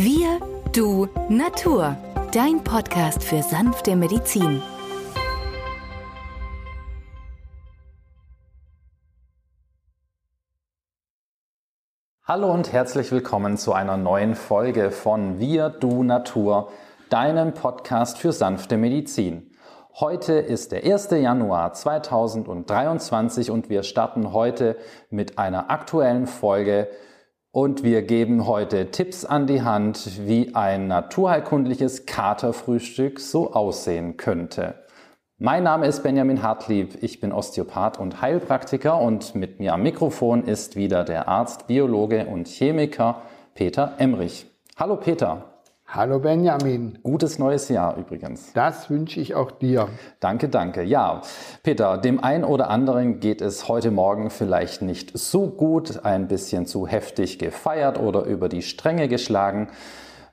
Wir, du, Natur. Dein Podcast für sanfte Medizin. Hallo und herzlich willkommen zu einer neuen Folge von Wir, du, Natur, deinem Podcast für sanfte Medizin. Heute ist der 1. Januar 2023 und wir starten heute mit einer aktuellen Folge und wir geben heute Tipps an die Hand, wie ein naturheilkundliches Katerfrühstück so aussehen könnte. Mein Name ist Benjamin Hartlieb, ich bin Osteopath und Heilpraktiker und mit mir am Mikrofon ist wieder der Arzt, Biologe und Chemiker Peter Emrich. Hallo Peter. Hallo Benjamin. Gutes neues Jahr übrigens. Das wünsche ich auch dir. Danke, danke. Ja, Peter, dem einen oder anderen geht es heute Morgen vielleicht nicht so gut, ein bisschen zu heftig gefeiert oder über die Stränge geschlagen.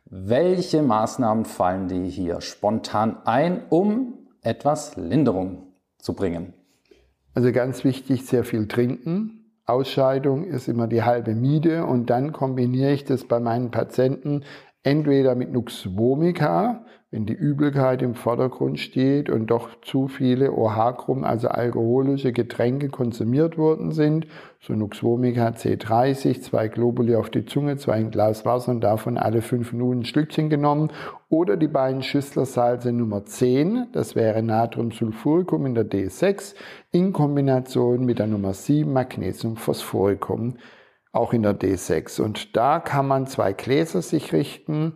Welche Maßnahmen fallen dir hier spontan ein, um etwas Linderung zu bringen? Also ganz wichtig, sehr viel trinken. Ausscheidung ist immer die halbe Miete und dann kombiniere ich das bei meinen Patienten entweder mit Nux vomica, wenn die Übelkeit im Vordergrund steht und doch zu viele OH-Krumm, also alkoholische Getränke konsumiert worden sind, so Nux vomica C30, zwei Globuli auf die Zunge, zwei ein Glas Wasser und davon alle fünf Minuten ein Stückchen genommen, oder die beiden Schüsslersalze Nummer 10, das wäre Natriumsulfuricum in der D6, in Kombination mit der Nummer 7 Magnesiumphosphoricum auch in der D6. Und da kann man zwei Gläser sich richten.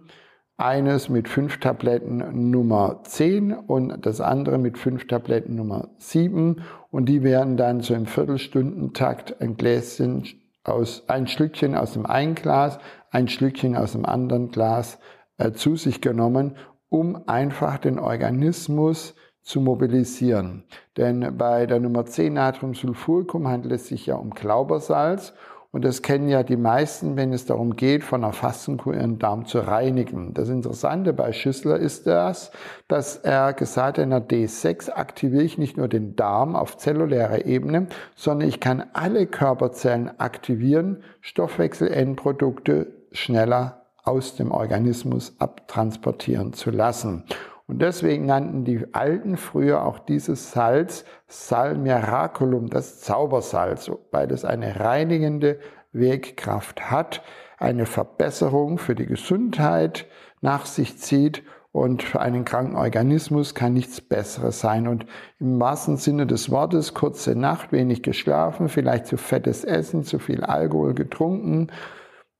Eines mit fünf Tabletten Nummer 10 und das andere mit fünf Tabletten Nummer 7. Und die werden dann so im Viertelstundentakt ein Gläschen aus, ein Schlückchen aus dem einen Glas, ein Schlückchen aus dem anderen Glas äh, zu sich genommen, um einfach den Organismus zu mobilisieren. Denn bei der Nummer 10 Natriumsulfuricum handelt es sich ja um Glaubersalz und das kennen ja die meisten, wenn es darum geht, von einer Fastenkur ihren Darm zu reinigen. Das Interessante bei Schüssler ist das, dass er gesagt hat, in der D6 aktiviere ich nicht nur den Darm auf zellulärer Ebene, sondern ich kann alle Körperzellen aktivieren, Stoffwechselendprodukte schneller aus dem Organismus abtransportieren zu lassen. Und deswegen nannten die Alten früher auch dieses Salz Sal Miraculum, das Zaubersalz, weil es eine reinigende Wegkraft hat, eine Verbesserung für die Gesundheit nach sich zieht und für einen kranken Organismus kann nichts Besseres sein. Und im wahrsten Sinne des Wortes, kurze Nacht, wenig geschlafen, vielleicht zu fettes Essen, zu viel Alkohol getrunken,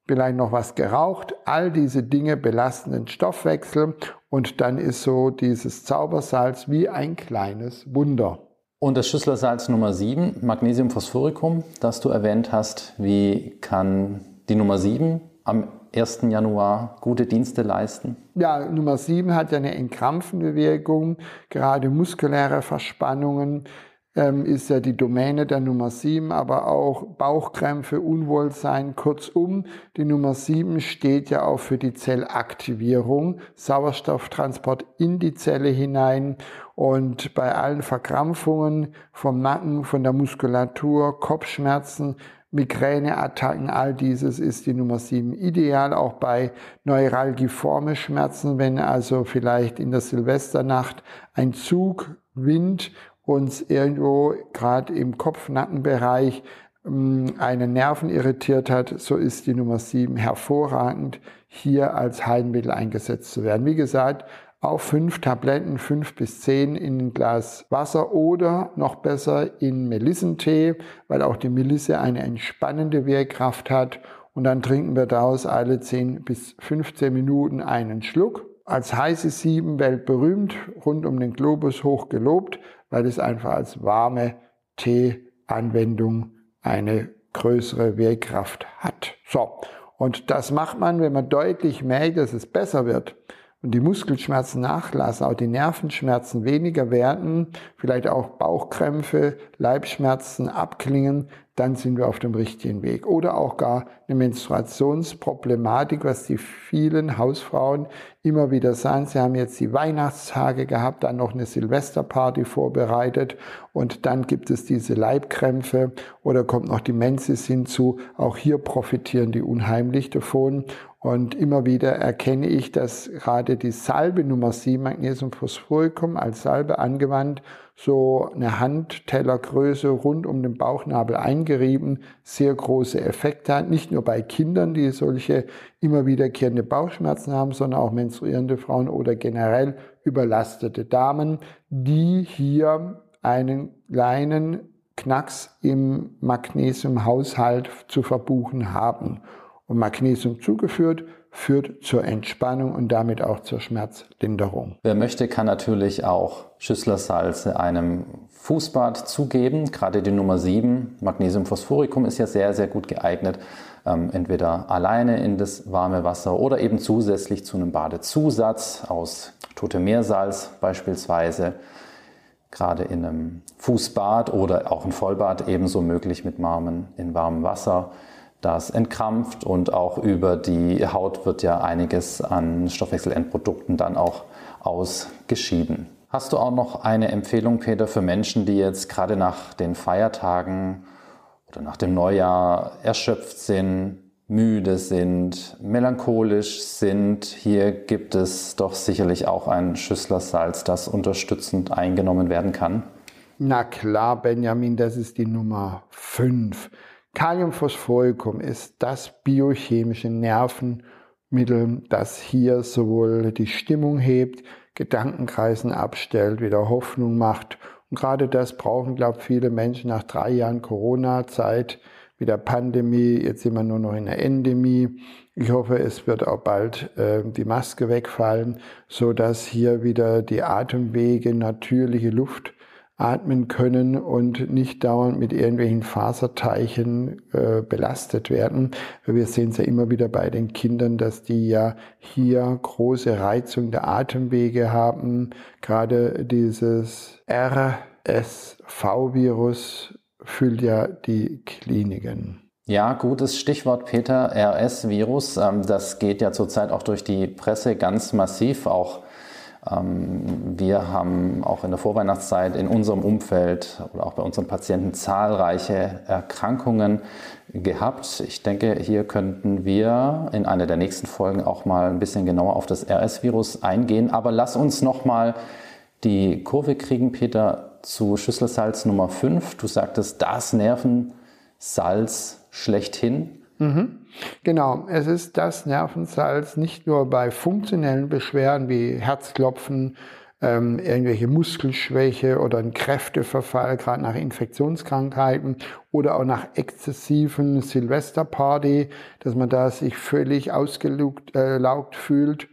vielleicht noch was geraucht. All diese Dinge belasten den Stoffwechsel und dann ist so dieses Zaubersalz wie ein kleines Wunder. Und das Schüsslersalz Nummer 7, Magnesiumphosphoricum, das du erwähnt hast, wie kann die Nummer 7 am 1. Januar gute Dienste leisten? Ja, Nummer 7 hat ja eine entkrampfende Wirkung, gerade muskuläre Verspannungen ähm, ist ja die Domäne der Nummer 7, aber auch Bauchkrämpfe, Unwohlsein. Kurzum, die Nummer 7 steht ja auch für die Zellaktivierung, Sauerstofftransport in die Zelle hinein und bei allen Verkrampfungen vom Nacken, von der Muskulatur, Kopfschmerzen, Migräneattacken, all dieses ist die Nummer 7 ideal, auch bei neuralgiforme Schmerzen, wenn also vielleicht in der Silvesternacht ein Zug, Wind uns irgendwo gerade im Kopf-Nackenbereich ähm, einen Nerven irritiert hat, so ist die Nummer 7 hervorragend hier als Heilmittel eingesetzt zu werden. Wie gesagt, auch fünf Tabletten, fünf bis zehn in ein Glas Wasser oder noch besser in Melissentee, weil auch die Melisse eine entspannende Wirkkraft hat. Und dann trinken wir daraus alle 10 bis 15 Minuten einen Schluck. Als heiße Sieben weltberühmt, rund um den Globus hoch gelobt, weil es einfach als warme Tee-Anwendung eine größere Wirkkraft hat. So. Und das macht man, wenn man deutlich merkt, dass es besser wird und die Muskelschmerzen nachlassen, auch die Nervenschmerzen weniger werden, vielleicht auch Bauchkrämpfe, Leibschmerzen abklingen, dann sind wir auf dem richtigen Weg. Oder auch gar eine Menstruationsproblematik, was die vielen Hausfrauen immer wieder sagen. Sie haben jetzt die Weihnachtstage gehabt, dann noch eine Silvesterparty vorbereitet und dann gibt es diese Leibkrämpfe oder kommt noch die Menses hinzu. Auch hier profitieren die unheimlich davon. Und immer wieder erkenne ich, dass gerade die Salbe Nummer 7, Magnesium Phosphoricum, als Salbe angewandt, so eine Handtellergröße rund um den Bauchnabel eingerieben, sehr große Effekte hat. Nicht nur bei Kindern, die solche immer wiederkehrende Bauchschmerzen haben, sondern auch menstruierende Frauen oder generell überlastete Damen, die hier einen kleinen Knacks im Magnesiumhaushalt zu verbuchen haben. Und Magnesium zugeführt führt zur Entspannung und damit auch zur Schmerzlinderung. Wer möchte, kann natürlich auch Schüsslersalze einem Fußbad zugeben. Gerade die Nummer 7, Magnesium Phosphoricum, ist ja sehr, sehr gut geeignet. Ähm, entweder alleine in das warme Wasser oder eben zusätzlich zu einem Badezusatz aus Tote Meersalz beispielsweise gerade in einem Fußbad oder auch ein Vollbad ebenso möglich mit Marmen in warmem Wasser. Das entkrampft und auch über die Haut wird ja einiges an Stoffwechselendprodukten dann auch ausgeschieden. Hast du auch noch eine Empfehlung, Peter, für Menschen, die jetzt gerade nach den Feiertagen oder nach dem Neujahr erschöpft sind, müde sind, melancholisch sind. Hier gibt es doch sicherlich auch ein Schüsslersalz, das unterstützend eingenommen werden kann. Na klar, Benjamin, das ist die Nummer 5. Kaliumphosphoricum ist das biochemische Nervenmittel, das hier sowohl die Stimmung hebt, Gedankenkreisen abstellt, wieder Hoffnung macht. Und gerade das brauchen, glaube ich, viele Menschen nach drei Jahren Corona-Zeit mit der Pandemie. Jetzt sind wir nur noch in der Endemie. Ich hoffe, es wird auch bald äh, die Maske wegfallen, so dass hier wieder die Atemwege natürliche Luft atmen können und nicht dauernd mit irgendwelchen Faserteichen äh, belastet werden. Wir sehen es ja immer wieder bei den Kindern, dass die ja hier große Reizung der Atemwege haben. Gerade dieses RSV-Virus füllt ja die Kliniken. Ja, gutes Stichwort, Peter. RS-Virus, ähm, das geht ja zurzeit auch durch die Presse ganz massiv. Auch wir haben auch in der Vorweihnachtszeit in unserem Umfeld oder auch bei unseren Patienten zahlreiche Erkrankungen gehabt. Ich denke, hier könnten wir in einer der nächsten Folgen auch mal ein bisschen genauer auf das RS-Virus eingehen. Aber lass uns noch mal die Kurve kriegen, Peter zu Schüsselsalz Nummer 5. Du sagtest, das Nervensalz schlechthin. Mhm. Genau, es ist das Nervensalz nicht nur bei funktionellen Beschwerden wie Herzklopfen, ähm, irgendwelche Muskelschwäche oder ein Kräfteverfall, gerade nach Infektionskrankheiten oder auch nach exzessiven Silvesterparty, dass man da sich völlig ausgelaugt äh, fühlt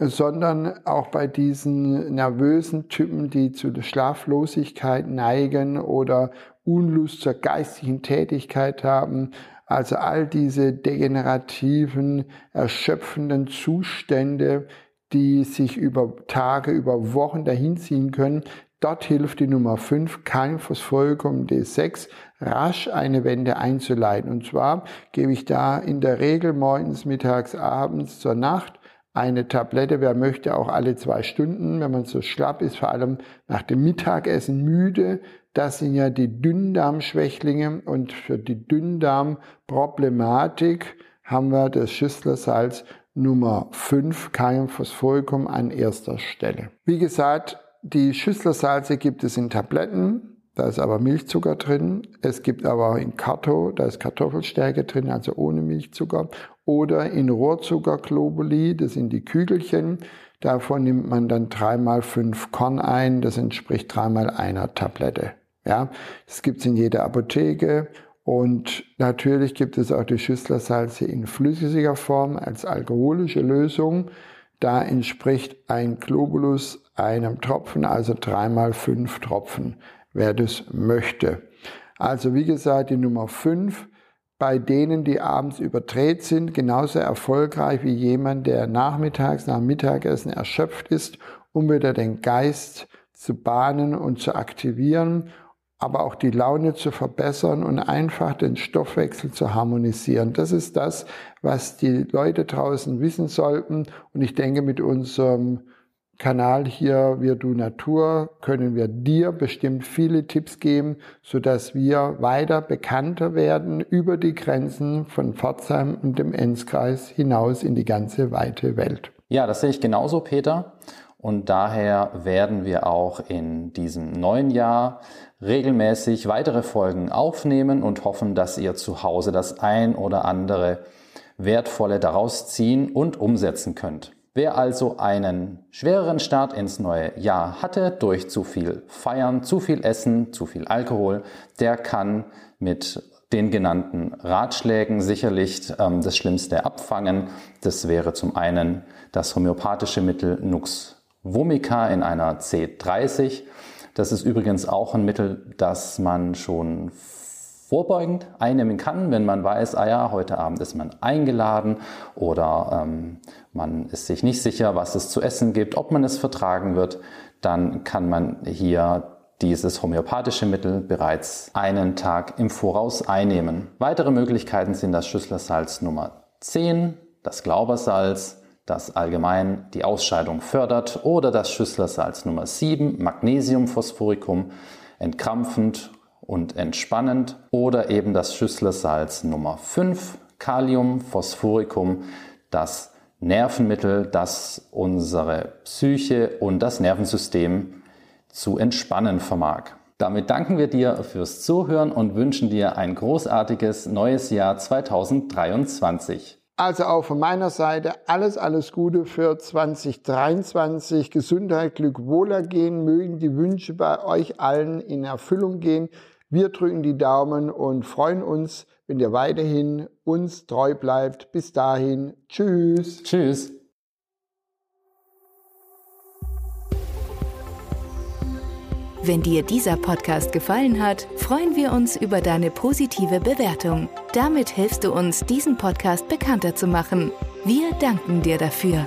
sondern auch bei diesen nervösen Typen, die zu der Schlaflosigkeit neigen oder Unlust zur geistigen Tätigkeit haben. Also all diese degenerativen, erschöpfenden Zustände, die sich über Tage, über Wochen dahinziehen können. Dort hilft die Nummer 5, kein Phosphoricum D6, rasch eine Wende einzuleiten. Und zwar gebe ich da in der Regel morgens, mittags, abends zur Nacht eine Tablette, wer möchte, auch alle zwei Stunden, wenn man so schlapp ist, vor allem nach dem Mittagessen müde. Das sind ja die Dünndarmschwächlinge und für die Dünndarmproblematik haben wir das Schüsslersalz Nummer 5, Kaliumphosphoricum an erster Stelle. Wie gesagt, die Schüsslersalze gibt es in Tabletten, da ist aber Milchzucker drin. Es gibt aber auch in Karto, da ist Kartoffelstärke drin, also ohne Milchzucker. Oder in Rohrzuckerglobuli, das sind die Kügelchen. Davon nimmt man dann dreimal fünf Korn ein, das entspricht dreimal einer Tablette. Ja, das gibt's in jeder Apotheke. Und natürlich gibt es auch die Schüsslersalze in flüssiger Form als alkoholische Lösung. Da entspricht ein Globulus einem Tropfen, also dreimal fünf Tropfen wer das möchte. Also wie gesagt, die Nummer 5 bei denen, die abends überdreht sind, genauso erfolgreich wie jemand, der nachmittags nach Mittagessen erschöpft ist, um wieder den Geist zu bahnen und zu aktivieren, aber auch die Laune zu verbessern und einfach den Stoffwechsel zu harmonisieren. Das ist das, was die Leute draußen wissen sollten. Und ich denke, mit unserem Kanal hier Wir Du Natur können wir dir bestimmt viele Tipps geben, sodass wir weiter bekannter werden über die Grenzen von Pforzheim und dem Enzkreis hinaus in die ganze weite Welt. Ja, das sehe ich genauso, Peter. Und daher werden wir auch in diesem neuen Jahr regelmäßig weitere Folgen aufnehmen und hoffen, dass ihr zu Hause das ein oder andere Wertvolle daraus ziehen und umsetzen könnt. Wer also einen schwereren Start ins neue Jahr hatte durch zu viel Feiern, zu viel Essen, zu viel Alkohol, der kann mit den genannten Ratschlägen sicherlich ähm, das Schlimmste abfangen. Das wäre zum einen das homöopathische Mittel Nux vomica in einer C30. Das ist übrigens auch ein Mittel, das man schon vorbeugend einnehmen kann, wenn man weiß, ah ja, heute Abend ist man eingeladen oder ähm, man ist sich nicht sicher, was es zu essen gibt, ob man es vertragen wird, dann kann man hier dieses homöopathische Mittel bereits einen Tag im Voraus einnehmen. Weitere Möglichkeiten sind das Schüsslersalz Nummer 10, das Glaubersalz, das allgemein die Ausscheidung fördert, oder das Schüsslersalz Nummer 7, Magnesiumphosphoricum, entkrampfend und entspannend oder eben das Schüsslersalz Nummer 5, Kalium, Phosphoricum, das Nervenmittel, das unsere Psyche und das Nervensystem zu entspannen vermag. Damit danken wir dir fürs Zuhören und wünschen dir ein großartiges neues Jahr 2023. Also auch von meiner Seite alles, alles Gute für 2023. Gesundheit, Glück, Wohlergehen. Mögen die Wünsche bei euch allen in Erfüllung gehen. Wir drücken die Daumen und freuen uns, wenn ihr weiterhin uns treu bleibt. Bis dahin, tschüss. Tschüss. Wenn dir dieser Podcast gefallen hat, freuen wir uns über deine positive Bewertung. Damit hilfst du uns, diesen Podcast bekannter zu machen. Wir danken dir dafür.